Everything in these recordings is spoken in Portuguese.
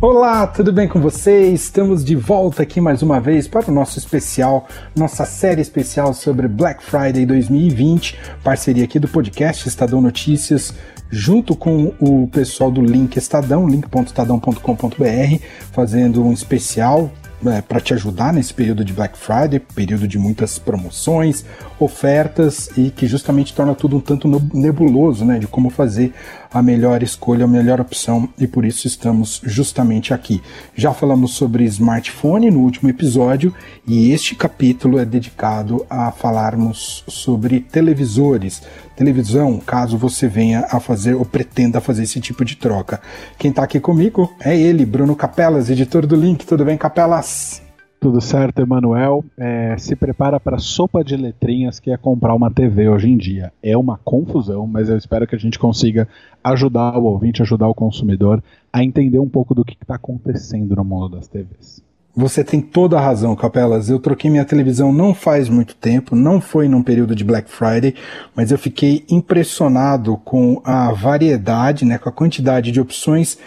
Olá, tudo bem com vocês? Estamos de volta aqui mais uma vez para o nosso especial, nossa série especial sobre Black Friday 2020, parceria aqui do podcast Estadão Notícias, junto com o pessoal do Link Estadão, link.estadão.com.br, fazendo um especial é, para te ajudar nesse período de Black Friday, período de muitas promoções, ofertas e que justamente torna tudo um tanto nebuloso, né, de como fazer a melhor escolha, a melhor opção e por isso estamos justamente aqui. Já falamos sobre smartphone no último episódio e este capítulo é dedicado a falarmos sobre televisores, televisão, caso você venha a fazer ou pretenda fazer esse tipo de troca. Quem está aqui comigo é ele, Bruno Capelas, editor do Link. Tudo bem, Capelas? Tudo certo, Emanuel. É, se prepara para sopa de letrinhas que é comprar uma TV hoje em dia. É uma confusão, mas eu espero que a gente consiga ajudar o ouvinte, ajudar o consumidor a entender um pouco do que está acontecendo no mundo das TVs. Você tem toda a razão, Capelas. Eu troquei minha televisão não faz muito tempo, não foi num período de Black Friday, mas eu fiquei impressionado com a variedade, né, com a quantidade de opções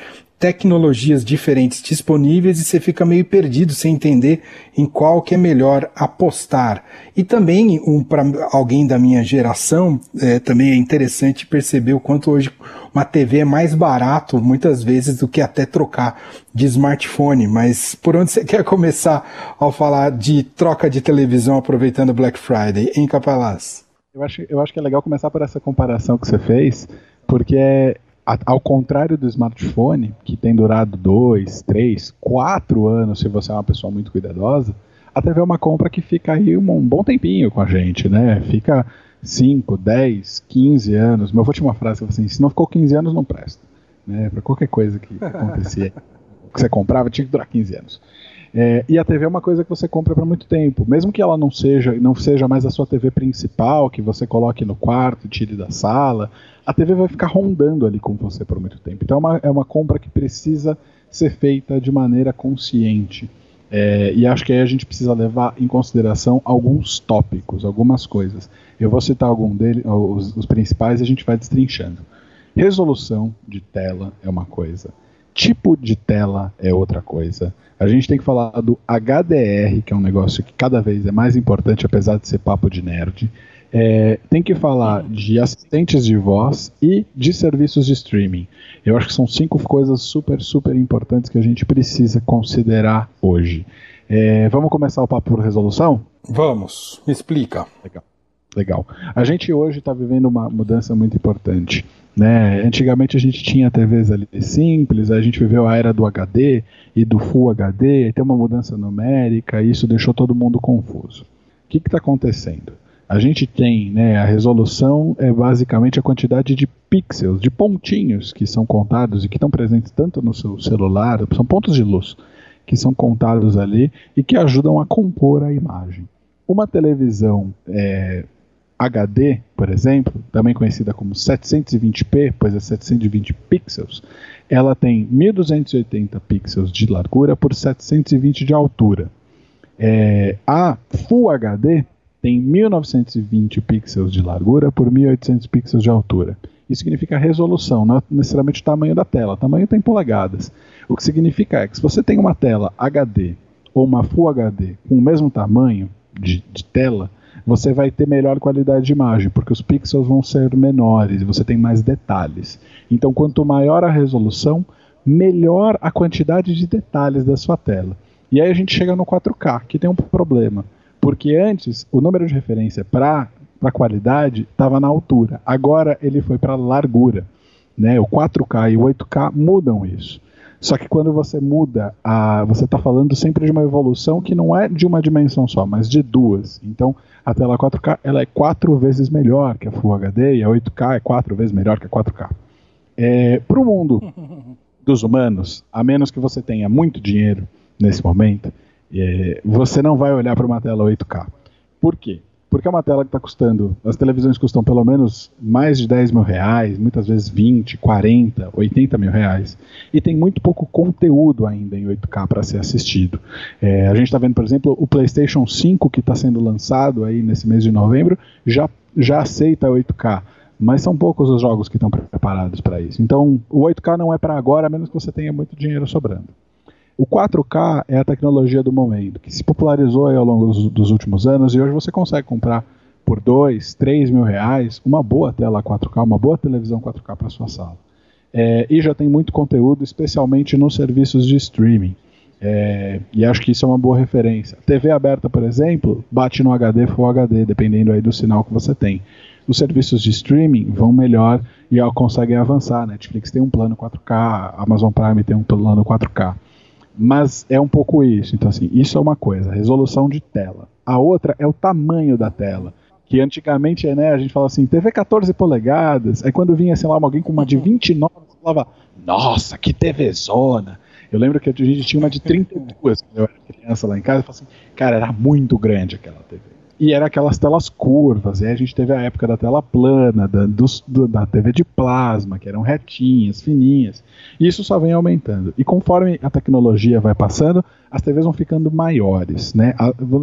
tecnologias diferentes disponíveis e você fica meio perdido sem entender em qual que é melhor apostar. E também, um, para alguém da minha geração, é, também é interessante perceber o quanto hoje uma TV é mais barato, muitas vezes, do que até trocar de smartphone. Mas por onde você quer começar ao falar de troca de televisão aproveitando Black Friday, em Capelaz? Eu acho, eu acho que é legal começar por essa comparação que você fez, porque é, ao contrário do smartphone, que tem durado dois, três, quatro anos se você é uma pessoa muito cuidadosa, a TV é uma compra que fica aí um, um bom tempinho com a gente, né? Fica 5, 10, 15 anos. Mas eu vou te uma frase assim: se não ficou 15 anos, não presta. Né? Para qualquer coisa que acontecia, que você comprava, tinha que durar 15 anos. É, e a TV é uma coisa que você compra para muito tempo, mesmo que ela não seja, não seja mais a sua TV principal, que você coloque no quarto, tire da sala, a TV vai ficar rondando ali com você por muito tempo. Então é uma, é uma compra que precisa ser feita de maneira consciente. É, e acho que aí a gente precisa levar em consideração alguns tópicos, algumas coisas. Eu vou citar algum deles, os, os principais, e a gente vai destrinchando. Resolução de tela é uma coisa. Tipo de tela é outra coisa. A gente tem que falar do HDR, que é um negócio que cada vez é mais importante, apesar de ser papo de nerd. É, tem que falar de assistentes de voz e de serviços de streaming. Eu acho que são cinco coisas super, super importantes que a gente precisa considerar hoje. É, vamos começar o papo por resolução? Vamos, me explica. Legal. Legal. A gente hoje está vivendo uma mudança muito importante. Né? Antigamente a gente tinha TVs ali simples, a gente viveu a era do HD e do Full HD, tem uma mudança numérica, e isso deixou todo mundo confuso. O que está acontecendo? A gente tem, né, a resolução é basicamente a quantidade de pixels, de pontinhos que são contados e que estão presentes tanto no seu celular, são pontos de luz que são contados ali e que ajudam a compor a imagem. Uma televisão é, HD, por exemplo, também conhecida como 720p, pois é 720 pixels, ela tem 1280 pixels de largura por 720 de altura. É, a Full HD tem 1920 pixels de largura por 1800 pixels de altura. Isso significa resolução, não necessariamente o tamanho da tela. O tamanho tem polegadas. O que significa é que se você tem uma tela HD ou uma Full HD com o mesmo tamanho de, de tela, você vai ter melhor qualidade de imagem, porque os pixels vão ser menores, você tem mais detalhes. Então, quanto maior a resolução, melhor a quantidade de detalhes da sua tela. E aí a gente chega no 4K, que tem um problema. Porque antes, o número de referência para a qualidade estava na altura. Agora ele foi para largura. Né? O 4K e o 8K mudam isso. Só que quando você muda, a, você está falando sempre de uma evolução que não é de uma dimensão só, mas de duas. Então, a tela 4K ela é quatro vezes melhor que a Full HD e a 8K é quatro vezes melhor que a 4K. É, Para o mundo dos humanos, a menos que você tenha muito dinheiro nesse momento, é, você não vai olhar para uma tela 8K. Por quê? Porque é uma tela que está custando, as televisões custam pelo menos mais de 10 mil reais, muitas vezes 20, 40, 80 mil reais. E tem muito pouco conteúdo ainda em 8K para ser assistido. É, a gente está vendo, por exemplo, o PlayStation 5 que está sendo lançado aí nesse mês de novembro já, já aceita 8K. Mas são poucos os jogos que estão preparados para isso. Então, o 8K não é para agora, a menos que você tenha muito dinheiro sobrando. O 4K é a tecnologia do momento, que se popularizou ao longo dos, dos últimos anos e hoje você consegue comprar por 2, 3 mil reais uma boa tela 4K, uma boa televisão 4K para sua sala. É, e já tem muito conteúdo, especialmente nos serviços de streaming. É, e acho que isso é uma boa referência. TV aberta, por exemplo, bate no HD Full HD, dependendo aí do sinal que você tem. Os serviços de streaming vão melhor e conseguem avançar. Netflix tem um plano 4K, Amazon Prime tem um plano 4K. Mas é um pouco isso. Então, assim, isso é uma coisa, resolução de tela. A outra é o tamanho da tela. Que antigamente, né, a gente fala assim, TV 14 polegadas. Aí quando vinha, sei lá, alguém com uma de 29, você falava, nossa, que TV zona. Eu lembro que a gente tinha uma de 32 quando eu era criança lá em casa. Eu falei assim, cara, era muito grande aquela TV. E era aquelas telas curvas, e aí a gente teve a época da tela plana, da, do, da TV de plasma, que eram retinhas, fininhas. E isso só vem aumentando. E conforme a tecnologia vai passando, as TVs vão ficando maiores. Né?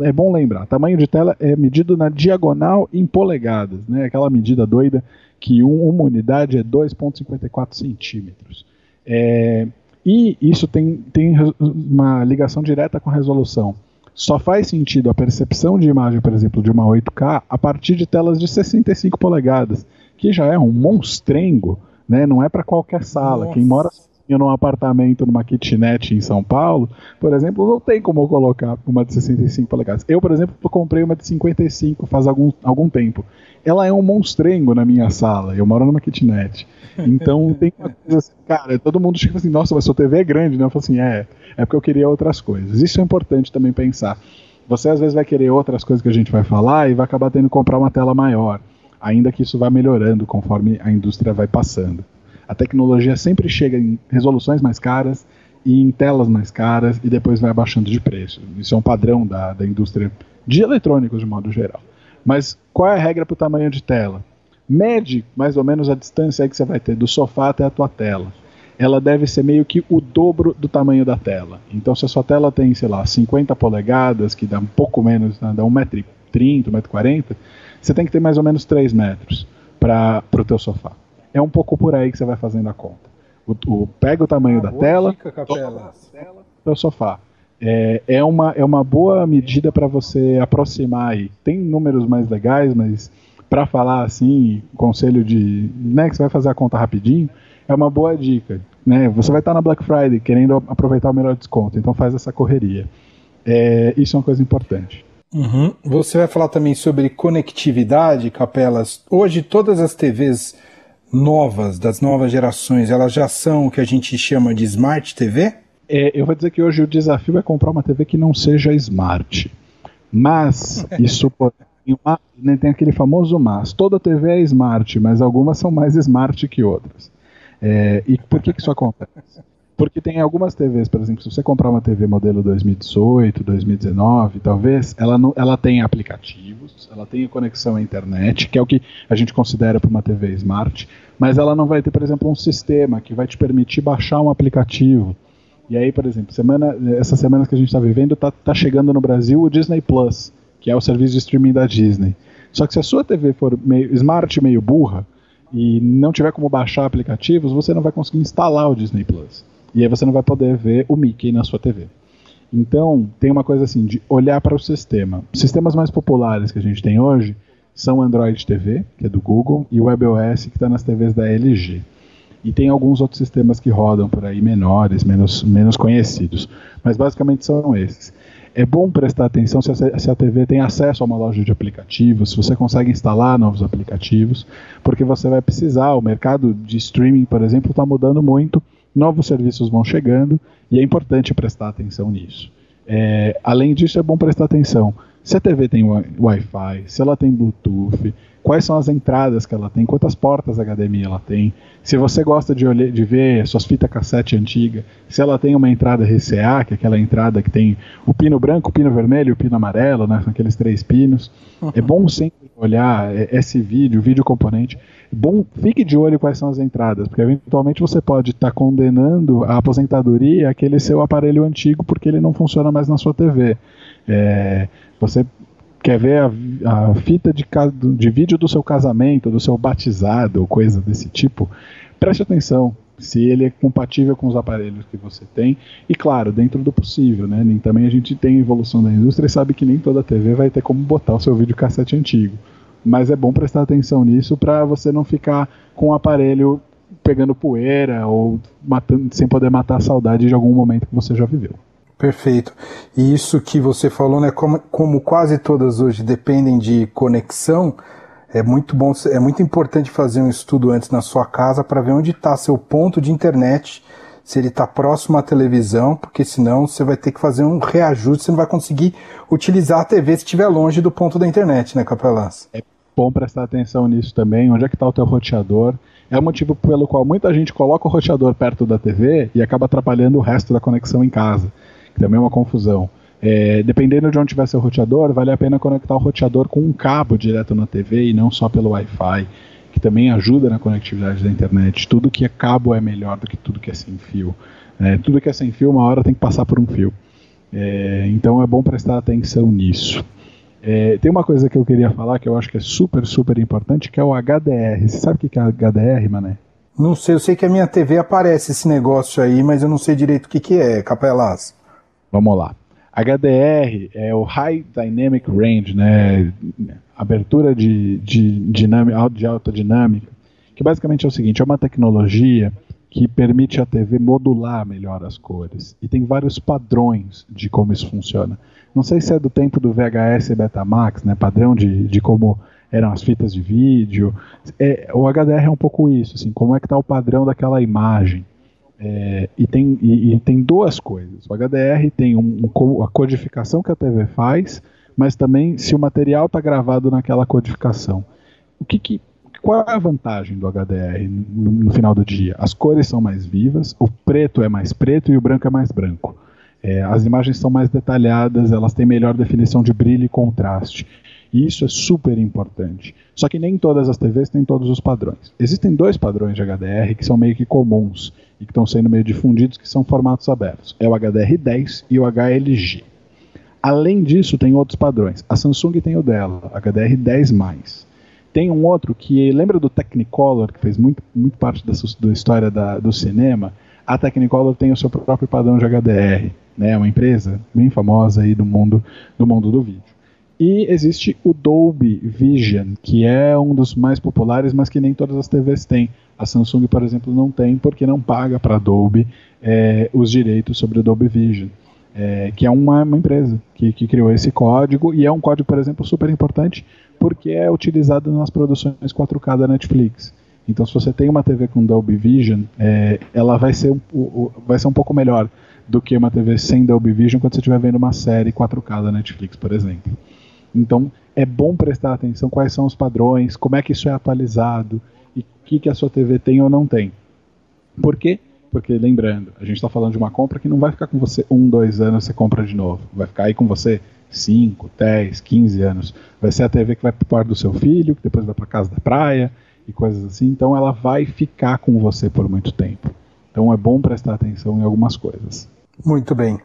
É bom lembrar, tamanho de tela é medido na diagonal em polegadas, né? aquela medida doida que um, uma unidade é 2,54 centímetros. É, e isso tem, tem uma ligação direta com a resolução. Só faz sentido a percepção de imagem, por exemplo, de uma 8K a partir de telas de 65 polegadas, que já é um monstrengo, né? Não é para qualquer sala. Nossa. Quem mora num apartamento, numa kitnet em São Paulo, por exemplo, não tem como eu colocar uma de 65 polegadas. Eu, por exemplo, comprei uma de 55 faz algum, algum tempo. Ela é um monstrengo na minha sala. Eu moro numa kitnet. Então tem uma coisa assim, cara, todo mundo chega assim, nossa, mas sua TV é grande, né? Eu falo assim, é, é porque eu queria outras coisas. Isso é importante também pensar. Você às vezes vai querer outras coisas que a gente vai falar e vai acabar tendo que comprar uma tela maior, ainda que isso vá melhorando conforme a indústria vai passando. A tecnologia sempre chega em resoluções mais caras e em telas mais caras e depois vai abaixando de preço. Isso é um padrão da, da indústria de eletrônicos de modo geral. Mas qual é a regra para o tamanho de tela? Mede mais ou menos a distância que você vai ter do sofá até a tua tela. Ela deve ser meio que o dobro do tamanho da tela. Então, se a sua tela tem, sei lá, 50 polegadas, que dá um pouco menos, né, dá 1,30m, 1,40m, você tem que ter mais ou menos 3 metros para o teu sofá. É um pouco por aí que você vai fazendo a conta. O, o pega o tamanho da tela, dica, tela, teu sofá. É, é, uma, é uma boa medida para você aproximar aí. Tem números mais legais, mas para falar assim, conselho de, né, que você vai fazer a conta rapidinho, é uma boa dica, né? Você vai estar na Black Friday querendo aproveitar o melhor desconto, então faz essa correria. É, isso é uma coisa importante. Uhum. Você vai falar também sobre conectividade, Capelas. Hoje todas as TVs novas, das novas gerações, elas já são o que a gente chama de Smart TV? É, eu vou dizer que hoje o desafio é comprar uma TV que não seja Smart. Mas isso uma, né, tem aquele famoso mas. Toda TV é smart, mas algumas são mais smart que outras. É, e por que, que isso acontece? Porque tem algumas TVs, por exemplo, se você comprar uma TV modelo 2018, 2019, talvez, ela, não, ela tem aplicativos, ela tem conexão à internet, que é o que a gente considera para uma TV smart, mas ela não vai ter, por exemplo, um sistema que vai te permitir baixar um aplicativo. E aí, por exemplo, semana, essas semanas que a gente está vivendo, está tá chegando no Brasil o Disney Plus que é o serviço de streaming da Disney. Só que se a sua TV for meio smart, meio burra, e não tiver como baixar aplicativos, você não vai conseguir instalar o Disney Plus. E aí você não vai poder ver o Mickey na sua TV. Então, tem uma coisa assim, de olhar para o sistema. Os sistemas mais populares que a gente tem hoje são Android TV, que é do Google, e o WebOS, que está nas TVs da LG. E tem alguns outros sistemas que rodam por aí menores, menos, menos conhecidos. Mas basicamente são esses é bom prestar atenção se a, se a, TV tem acesso a uma loja de aplicativos, se você consegue instalar novos aplicativos, porque você vai precisar. O mercado de streaming, por exemplo, está mudando muito, novos serviços vão chegando e é importante prestar atenção nisso. É, além disso, é bom prestar atenção se a TV tem Wi-Fi, se ela tem Bluetooth, quais são as entradas que ela tem, quantas portas HDMI ela tem, se você gosta de, olhar, de ver suas fitas cassete antiga, se ela tem uma entrada RCA, que é aquela entrada que tem o pino branco, o pino vermelho e o pino amarelo, né, são aqueles três pinos. Uhum. É bom sempre olhar esse vídeo, vídeo componente. É bom, fique de olho quais são as entradas, porque eventualmente você pode estar tá condenando a aposentadoria aquele seu aparelho antigo porque ele não funciona mais na sua TV. É, você quer ver a, a fita de, de vídeo do seu casamento, do seu batizado, coisa desse tipo, preste atenção. Se ele é compatível com os aparelhos que você tem, e claro, dentro do possível, né? Nem, também a gente tem evolução da indústria e sabe que nem toda TV vai ter como botar o seu videocassete antigo. Mas é bom prestar atenção nisso para você não ficar com o aparelho pegando poeira ou matando, sem poder matar a saudade de algum momento que você já viveu. Perfeito. E isso que você falou, né, como, como quase todas hoje dependem de conexão, é muito bom, é muito importante fazer um estudo antes na sua casa para ver onde está seu ponto de internet, se ele está próximo à televisão, porque senão você vai ter que fazer um reajuste, você não vai conseguir utilizar a TV se estiver longe do ponto da internet, né, Capelãs? É bom prestar atenção nisso também, onde é que está o teu roteador. É o motivo pelo qual muita gente coloca o roteador perto da TV e acaba atrapalhando o resto da conexão em casa, que também é uma confusão. É, dependendo de onde tiver seu roteador, vale a pena conectar o roteador com um cabo direto na TV e não só pelo Wi-Fi, que também ajuda na conectividade da internet. Tudo que é cabo é melhor do que tudo que é sem fio. É, tudo que é sem fio, uma hora tem que passar por um fio. É, então é bom prestar atenção nisso. É, tem uma coisa que eu queria falar que eu acho que é super, super importante, que é o HDR. Você sabe o que é HDR, Mané? Não sei, eu sei que a minha TV aparece esse negócio aí, mas eu não sei direito o que, que é, Capelas. Vamos lá. HDR é o High Dynamic Range, né? Abertura de, de, dinâmica, de alta dinâmica, que basicamente é o seguinte: é uma tecnologia que permite a TV modular melhor as cores. E tem vários padrões de como isso funciona. Não sei se é do tempo do VHS e Betamax, né? Padrão de, de como eram as fitas de vídeo. É, o HDR é um pouco isso, assim, como é que está o padrão daquela imagem. É, e, tem, e, e, tem duas coisas. O HDR tem um, um, a codificação que a TV faz, mas também se o material está gravado naquela codificação. O que, que, qual é a vantagem do HDR no, no, final do dia? As cores são mais vivas, o preto é mais preto e o branco é mais branco. É, as imagens são mais detalhadas, elas têm melhor definição de brilho e contraste. E isso é super importante. Só que nem todas as TVs têm todos os padrões. Existem dois padrões de HDR que são meio que comuns e que estão sendo meio difundidos, que são formatos abertos. É o HDR10 e o HLG. Além disso, tem outros padrões. A Samsung tem o dela, HDR10+. Tem um outro que, lembra do Technicolor, que fez muito, muito parte da, da história da, do cinema? A Technicolor tem o seu próprio padrão de HDR, né? É uma empresa bem famosa aí do mundo do, mundo do vídeo. E existe o Dolby Vision, que é um dos mais populares, mas que nem todas as TVs têm. A Samsung, por exemplo, não tem porque não paga para a Dolby é, os direitos sobre o Dolby Vision, é, que é uma, uma empresa que, que, criou esse código e é um código, por exemplo, super importante porque é utilizado nas produções 4K da Netflix. Então, se você tem uma TV com Dolby Vision, é, ela vai ser, um, vai ser um pouco melhor do que uma TV sem Dolby Vision quando você estiver vendo uma série 4K da Netflix, por exemplo. Então, é bom prestar atenção quais são os padrões, como é que isso é atualizado e o que, que a sua TV tem ou não tem. Por quê? Porque, lembrando, a gente está falando de uma compra que não vai ficar com você um, dois anos você compra de novo. Vai ficar aí com você 5, 10, 15 anos. Vai ser a TV que vai para o quarto do seu filho, que depois vai para casa da praia e coisas assim. Então, ela vai ficar com você por muito tempo. Então, é bom prestar atenção em algumas coisas. Muito bem.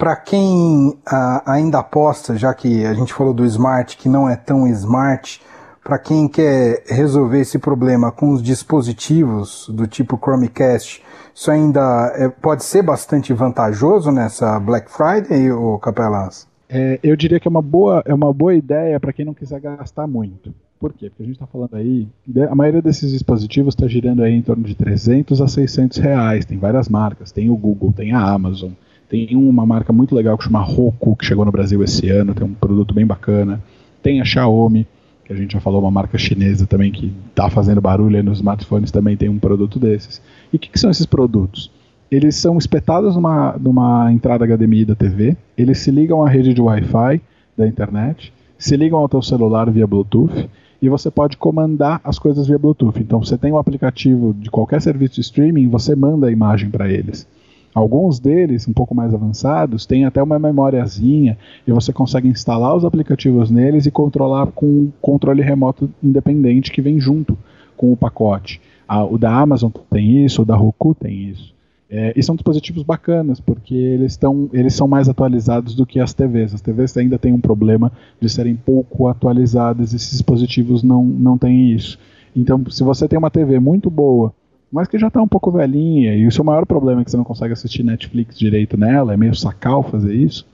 Para quem ainda aposta, já que a gente falou do smart, que não é tão smart, para quem quer resolver esse problema com os dispositivos do tipo Chromecast, isso ainda é, pode ser bastante vantajoso nessa Black Friday, ou Capelas? É, eu diria que é uma boa, é uma boa ideia para quem não quiser gastar muito. Por quê? Porque a gente está falando aí, a maioria desses dispositivos está girando aí em torno de 300 a 600 reais. Tem várias marcas, tem o Google, tem a Amazon, tem uma marca muito legal que chama Roku, que chegou no Brasil esse ano, tem um produto bem bacana. Tem a Xiaomi, que a gente já falou, uma marca chinesa também que está fazendo barulho nos smartphones, também tem um produto desses. E o que, que, são esses produtos? Eles são espetados numa, numa entrada HDMI da TV, eles se ligam à rede de Wi-Fi da internet, se ligam ao teu celular via Bluetooth, e você pode comandar as coisas via Bluetooth. Então, você tem um aplicativo de qualquer serviço de streaming, você manda a imagem para eles. Alguns deles, um pouco mais avançados, têm até uma memóriazinha e você consegue instalar os aplicativos neles e controlar com um controle remoto independente que vem junto com o pacote. Ah, o da Amazon tem isso, o da Roku tem isso. É, e são dispositivos bacanas, porque eles, tão, eles são mais atualizados do que as TVs. As TVs ainda têm um problema de serem pouco atualizadas, esses dispositivos não, não têm isso. Então, se você tem uma TV muito boa mas que já está um pouco velhinha, e o seu maior problema é que você não consegue assistir Netflix direito nela, é meio sacal fazer isso,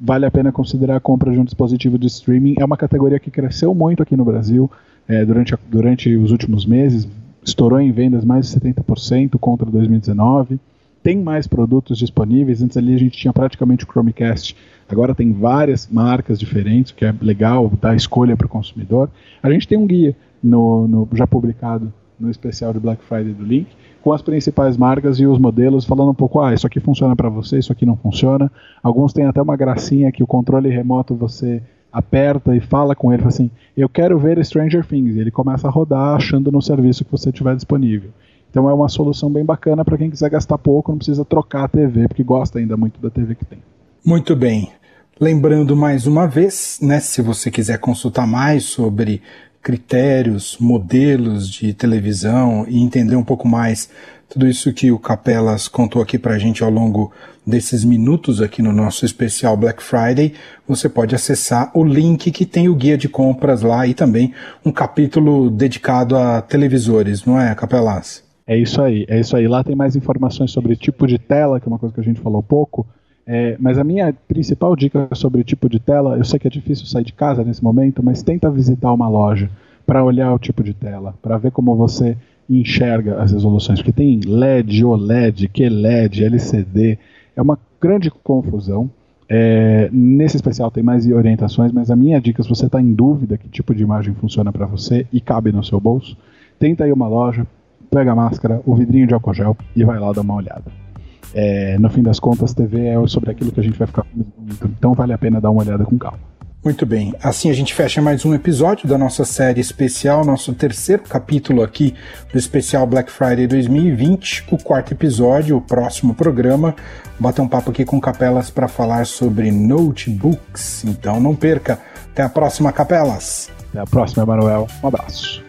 vale a pena considerar a compra de um dispositivo de streaming. É uma categoria que cresceu muito aqui no Brasil é, durante, a, durante os últimos meses, estourou em vendas mais de 70% contra 2019. Tem mais produtos disponíveis. Antes ali a gente tinha praticamente o Chromecast. Agora tem várias marcas diferentes, que é legal dar escolha para o consumidor. A gente tem um guia no, no, já publicado no especial de Black Friday do Link, com as principais marcas e os modelos, falando um pouco, ah, isso aqui funciona para você, isso aqui não funciona. Alguns têm até uma gracinha que o controle remoto você aperta e fala com ele, assim, eu quero ver Stranger Things, e ele começa a rodar achando no serviço que você tiver disponível. Então é uma solução bem bacana para quem quiser gastar pouco, não precisa trocar a TV, porque gosta ainda muito da TV que tem. Muito bem. Lembrando mais uma vez, né, se você quiser consultar mais sobre critérios, modelos de televisão e entender um pouco mais tudo isso que o Capelas contou aqui para a gente ao longo desses minutos aqui no nosso especial Black Friday, você pode acessar o link que tem o guia de compras lá e também um capítulo dedicado a televisores, não é, Capelas? É isso aí, é isso aí. Lá tem mais informações sobre tipo de tela, que é uma coisa que a gente falou pouco. É, mas a minha principal dica sobre tipo de tela, eu sei que é difícil sair de casa nesse momento, mas tenta visitar uma loja para olhar o tipo de tela, para ver como você enxerga as resoluções, porque tem LED, OLED, QLED, LCD, é uma grande confusão. É, nesse especial tem mais orientações, mas a minha dica, se você está em dúvida que tipo de imagem funciona para você e cabe no seu bolso, tenta ir uma loja, pega a máscara, o vidrinho de álcool gel e vai lá dar uma olhada. É, no fim das contas, TV é sobre aquilo que a gente vai ficar muito, então vale a pena dar uma olhada com calma. Muito bem, assim a gente fecha mais um episódio da nossa série especial, nosso terceiro capítulo aqui do especial Black Friday 2020, o quarto episódio, o próximo programa. Bater um papo aqui com Capelas para falar sobre notebooks. Então não perca. Até a próxima, Capelas. Até a próxima, Emanuel. Um abraço.